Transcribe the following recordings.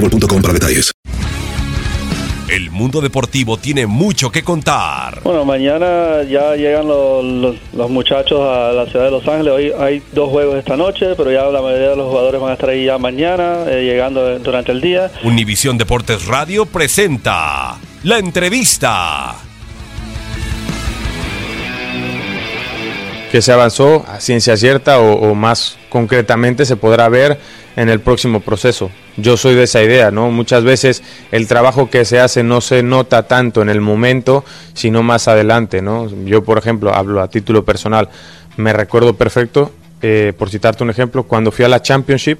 boostmobile.com para detalles. El mundo deportivo tiene mucho que contar. Bueno, mañana ya llegan los, los- los muchachos a la ciudad de Los Ángeles. Hoy hay dos juegos esta noche, pero ya la mayoría de los jugadores van a estar ahí ya mañana, eh, llegando durante el día. Univisión Deportes Radio presenta la entrevista. que se avanzó a ciencia cierta o, o más concretamente se podrá ver en el próximo proceso. Yo soy de esa idea, ¿no? Muchas veces el trabajo que se hace no se nota tanto en el momento, sino más adelante, ¿no? Yo, por ejemplo, hablo a título personal, me recuerdo perfecto, eh, por citarte un ejemplo, cuando fui a la Championship,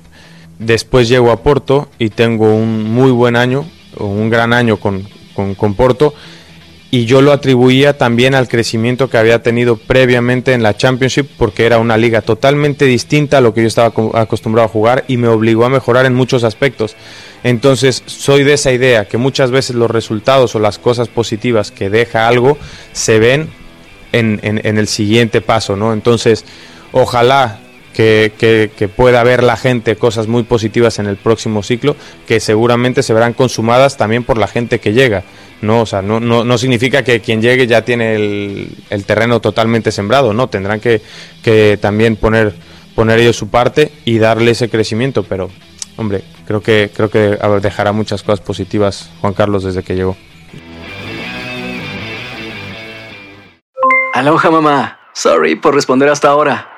después llego a Porto y tengo un muy buen año, un gran año con, con Porto, y yo lo atribuía también al crecimiento que había tenido previamente en la Championship porque era una liga totalmente distinta a lo que yo estaba co- acostumbrado a jugar y me obligó a mejorar en muchos aspectos. Entonces soy de esa idea que muchas veces los resultados o las cosas positivas que deja algo se ven en, en- en el siguiente paso, ¿no? Entonces ojalá que, pueda ver la gente cosas muy positivas en el próximo ciclo, que seguramente se verán consumadas también por la gente que llega. No, o sea, no, no, no significa que quien llegue ya tiene el, terreno totalmente sembrado, no, tendrán que, que también poner, poner ellos su parte y darle ese crecimiento, pero hombre, creo que, creo que dejará muchas cosas positivas Juan Carlos desde que llegó. Aloha mamá. Sorry por responder hasta ahora.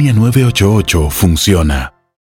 línea 988 funciona.